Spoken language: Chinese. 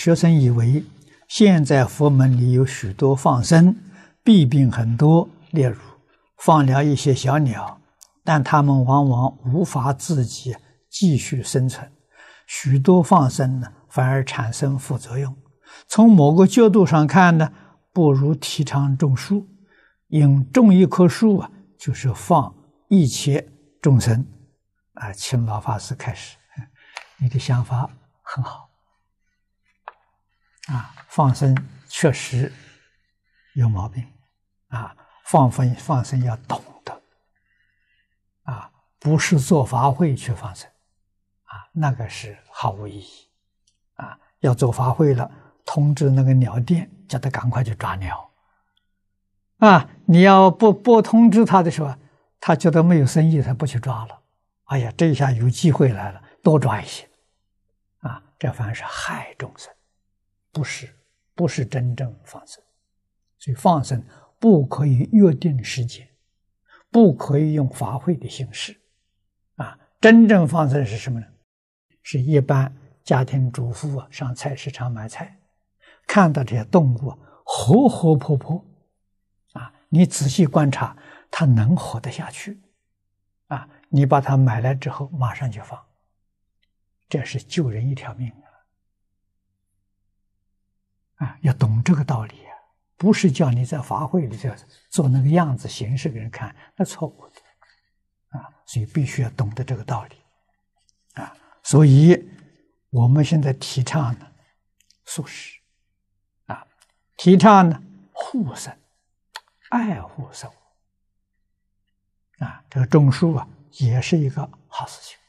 学生以为现在佛门里有许多放生，弊病很多，例如放了一些小鸟，但它们往往无法自己继续生存。许多放生呢，反而产生副作用。从某个角度上看呢，不如提倡种树，因种一棵树啊，就是放一切众生。啊，请老法师开始，你的想法很好。啊，放生确实有毛病，啊，放生放生要懂得，啊，不是做法会去放生，啊，那个是毫无意义，啊，要做法会了，通知那个鸟店，叫他赶快去抓鸟，啊，你要不不通知他的时候，他觉得没有生意，他不去抓了，哎呀，这一下有机会来了，多抓一些，啊，这反而是害众生。不是，不是真正放生，所以放生不可以约定时间，不可以用法会的形式，啊，真正放生是什么呢？是一般家庭主妇啊，上菜市场买菜，看到这些动物活活泼泼，啊，你仔细观察，它能活得下去，啊，你把它买来之后马上就放，这是救人一条命啊。啊，要懂这个道理啊，不是叫你在法会里头做那个样子形式给人看，那错误的，啊，所以必须要懂得这个道理，啊，所以我们现在提倡呢素食，啊，提倡呢护生，爱护生物，啊，这个种树啊也是一个好事情。